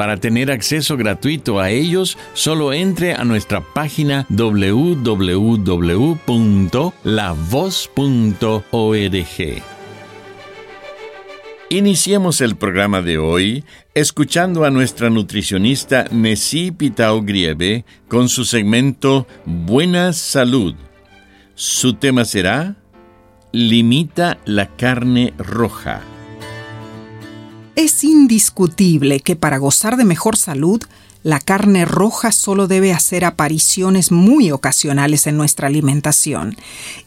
Para tener acceso gratuito a ellos, solo entre a nuestra página www.lavoz.org. Iniciemos el programa de hoy escuchando a nuestra nutricionista Nessie Pitao Grieve con su segmento Buena Salud. Su tema será Limita la carne roja. Es indiscutible que para gozar de mejor salud, la carne roja solo debe hacer apariciones muy ocasionales en nuestra alimentación,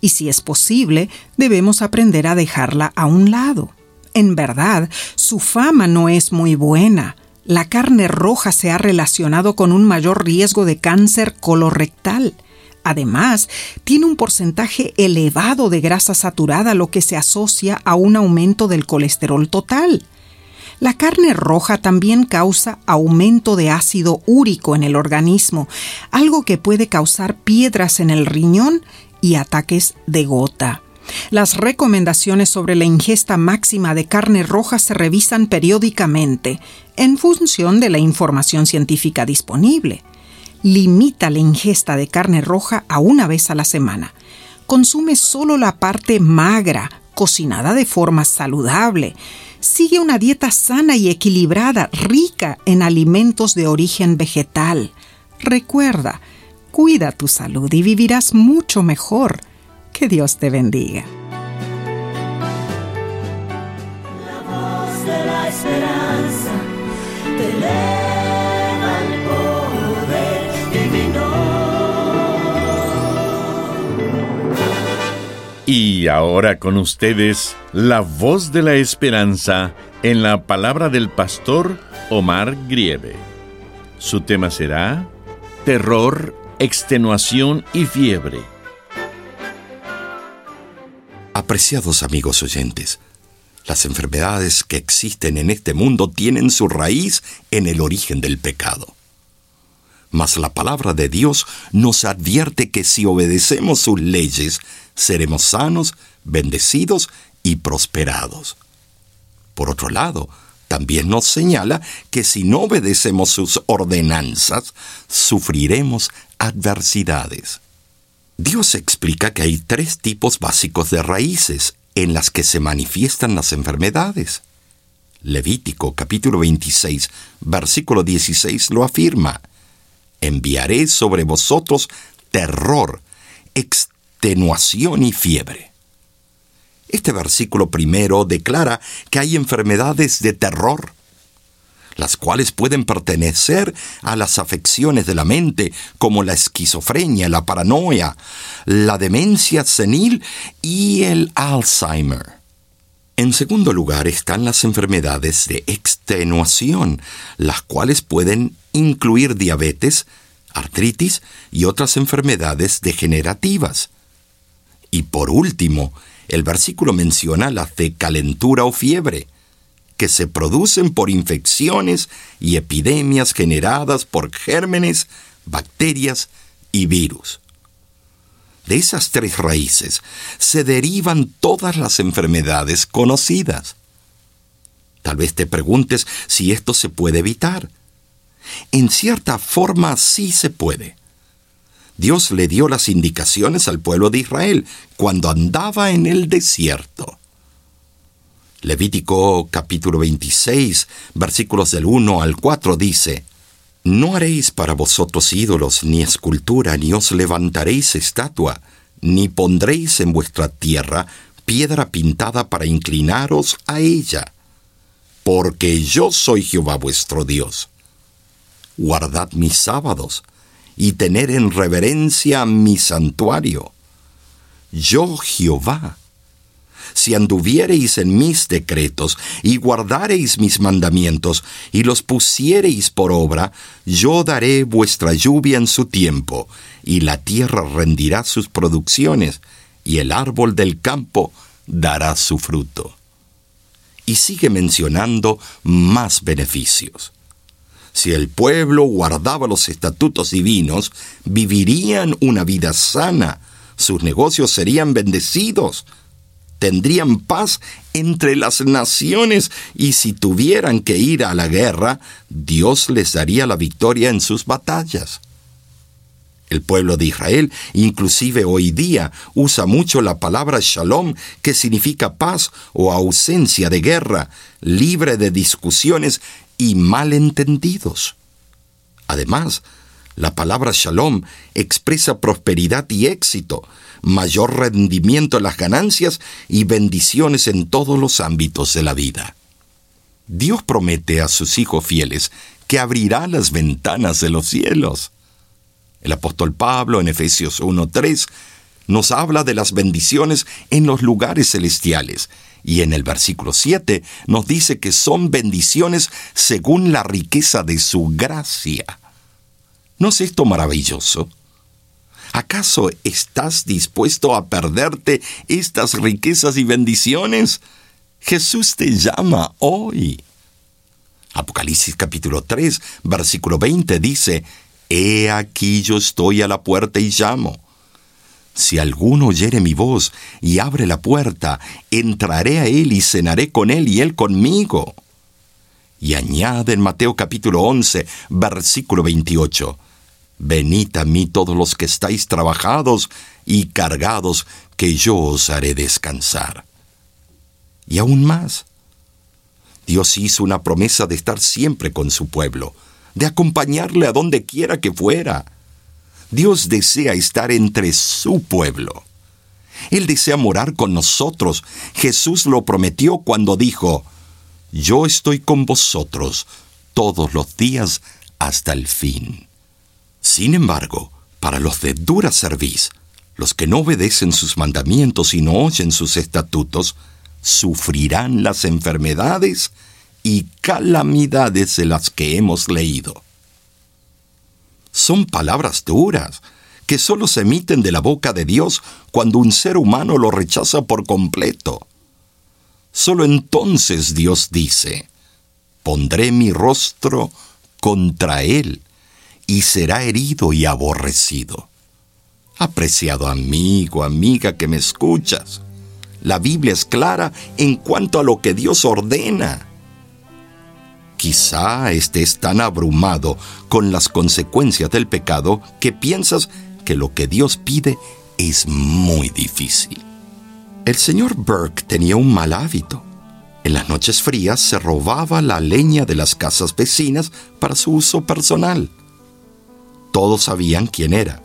y si es posible, debemos aprender a dejarla a un lado. En verdad, su fama no es muy buena. La carne roja se ha relacionado con un mayor riesgo de cáncer colorectal. Además, tiene un porcentaje elevado de grasa saturada, lo que se asocia a un aumento del colesterol total. La carne roja también causa aumento de ácido úrico en el organismo, algo que puede causar piedras en el riñón y ataques de gota. Las recomendaciones sobre la ingesta máxima de carne roja se revisan periódicamente en función de la información científica disponible. Limita la ingesta de carne roja a una vez a la semana. Consume solo la parte magra, cocinada de forma saludable sigue una dieta sana y equilibrada, rica en alimentos de origen vegetal. Recuerda, cuida tu salud y vivirás mucho mejor. Que Dios te bendiga. La voz de la esperanza Y ahora con ustedes, la voz de la esperanza en la palabra del pastor Omar Grieve. Su tema será Terror, extenuación y fiebre. Apreciados amigos oyentes, las enfermedades que existen en este mundo tienen su raíz en el origen del pecado. Mas la palabra de Dios nos advierte que si obedecemos sus leyes, seremos sanos, bendecidos y prosperados. Por otro lado, también nos señala que si no obedecemos sus ordenanzas, sufriremos adversidades. Dios explica que hay tres tipos básicos de raíces en las que se manifiestan las enfermedades. Levítico capítulo 26, versículo 16 lo afirma. Enviaré sobre vosotros terror, extenuación y fiebre. Este versículo primero declara que hay enfermedades de terror, las cuales pueden pertenecer a las afecciones de la mente, como la esquizofrenia, la paranoia, la demencia senil y el Alzheimer. En segundo lugar están las enfermedades de extenuación, las cuales pueden incluir diabetes, artritis y otras enfermedades degenerativas. Y por último, el versículo menciona las de calentura o fiebre, que se producen por infecciones y epidemias generadas por gérmenes, bacterias y virus. De esas tres raíces se derivan todas las enfermedades conocidas. Tal vez te preguntes si esto se puede evitar. En cierta forma sí se puede. Dios le dio las indicaciones al pueblo de Israel cuando andaba en el desierto. Levítico capítulo 26, versículos del 1 al 4 dice, No haréis para vosotros ídolos, ni escultura, ni os levantaréis estatua, ni pondréis en vuestra tierra piedra pintada para inclinaros a ella, porque yo soy Jehová vuestro Dios. Guardad mis sábados, y tener en reverencia mi santuario. Yo Jehová si anduviereis en mis decretos y guardareis mis mandamientos y los pusiereis por obra, yo daré vuestra lluvia en su tiempo, y la tierra rendirá sus producciones, y el árbol del campo dará su fruto. Y sigue mencionando más beneficios. Si el pueblo guardaba los estatutos divinos, vivirían una vida sana, sus negocios serían bendecidos, tendrían paz entre las naciones. Y si tuvieran que ir a la guerra, Dios les daría la victoria en sus batallas. El pueblo de Israel, inclusive hoy día, usa mucho la palabra shalom, que significa paz o ausencia de guerra, libre de discusiones y malentendidos. Además, la palabra shalom expresa prosperidad y éxito, mayor rendimiento en las ganancias y bendiciones en todos los ámbitos de la vida. Dios promete a sus hijos fieles que abrirá las ventanas de los cielos. El apóstol Pablo en Efesios 1.3 nos habla de las bendiciones en los lugares celestiales y en el versículo 7 nos dice que son bendiciones según la riqueza de su gracia. ¿No es esto maravilloso? ¿Acaso estás dispuesto a perderte estas riquezas y bendiciones? Jesús te llama hoy. Apocalipsis capítulo 3, versículo 20 dice, He aquí yo estoy a la puerta y llamo. Si alguno oyere mi voz y abre la puerta, entraré a él y cenaré con él y él conmigo. Y añade en Mateo capítulo 11, versículo 28, Venid a mí todos los que estáis trabajados y cargados, que yo os haré descansar. Y aún más, Dios hizo una promesa de estar siempre con su pueblo, de acompañarle a donde quiera que fuera. Dios desea estar entre su pueblo. Él desea morar con nosotros. Jesús lo prometió cuando dijo, Yo estoy con vosotros todos los días hasta el fin. Sin embargo, para los de dura cerviz, los que no obedecen sus mandamientos y no oyen sus estatutos, sufrirán las enfermedades y calamidades de las que hemos leído. Son palabras duras que solo se emiten de la boca de Dios cuando un ser humano lo rechaza por completo. Solo entonces Dios dice, pondré mi rostro contra él y será herido y aborrecido. Apreciado amigo, amiga que me escuchas, la Biblia es clara en cuanto a lo que Dios ordena. Quizá estés tan abrumado con las consecuencias del pecado que piensas que lo que Dios pide es muy difícil. El señor Burke tenía un mal hábito. En las noches frías se robaba la leña de las casas vecinas para su uso personal. Todos sabían quién era.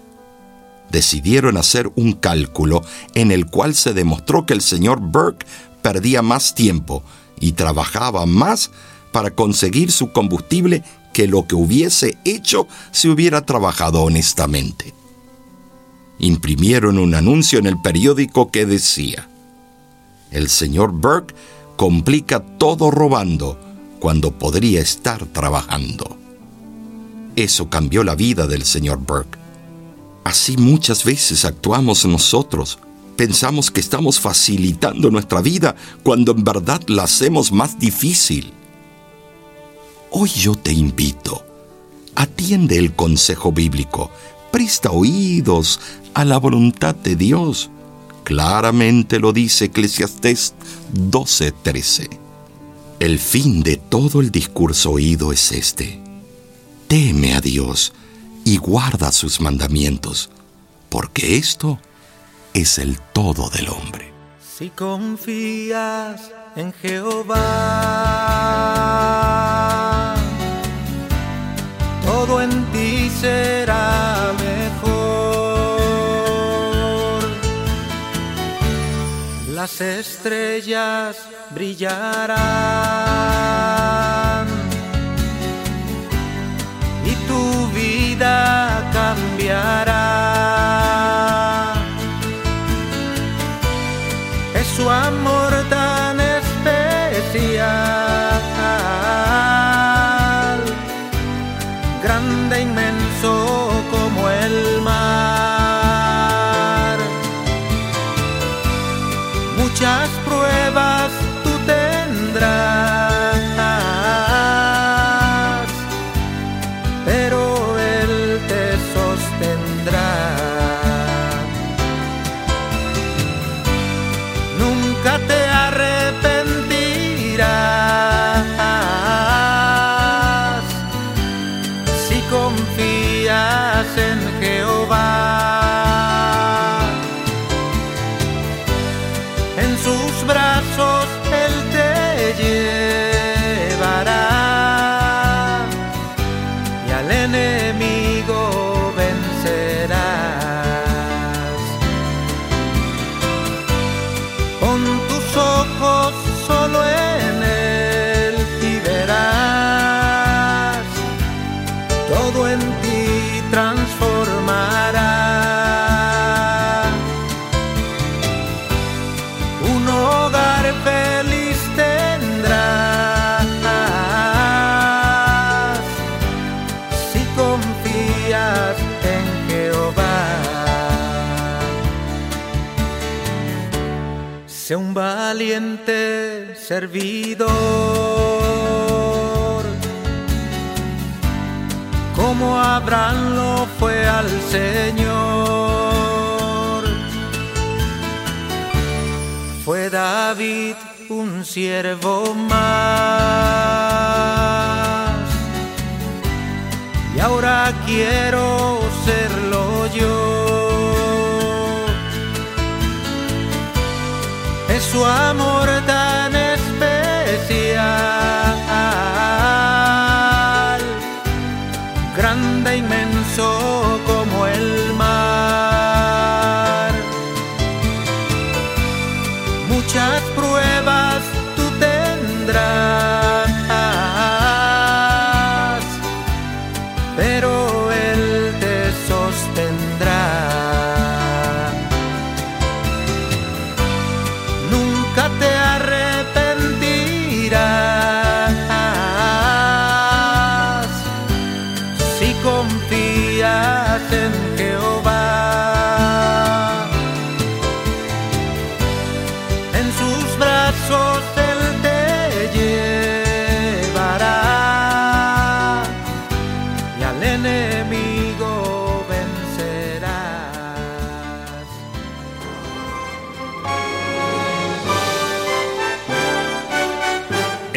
Decidieron hacer un cálculo en el cual se demostró que el señor Burke perdía más tiempo y trabajaba más para conseguir su combustible que lo que hubiese hecho si hubiera trabajado honestamente. Imprimieron un anuncio en el periódico que decía, el señor Burke complica todo robando cuando podría estar trabajando. Eso cambió la vida del señor Burke. Así muchas veces actuamos nosotros. Pensamos que estamos facilitando nuestra vida cuando en verdad la hacemos más difícil. Hoy yo te invito. Atiende el consejo bíblico. Presta oídos a la voluntad de Dios. Claramente lo dice Eclesiastés 12:13. El fin de todo el discurso oído es este teme a Dios y guarda sus mandamientos, porque esto es el todo del hombre. Si confías en Jehová, todo será mejor. Las estrellas brillarán Sé un valiente servidor, como Abraham lo fue al Señor. Fue David un siervo más, y ahora quiero serlo yo. Su amor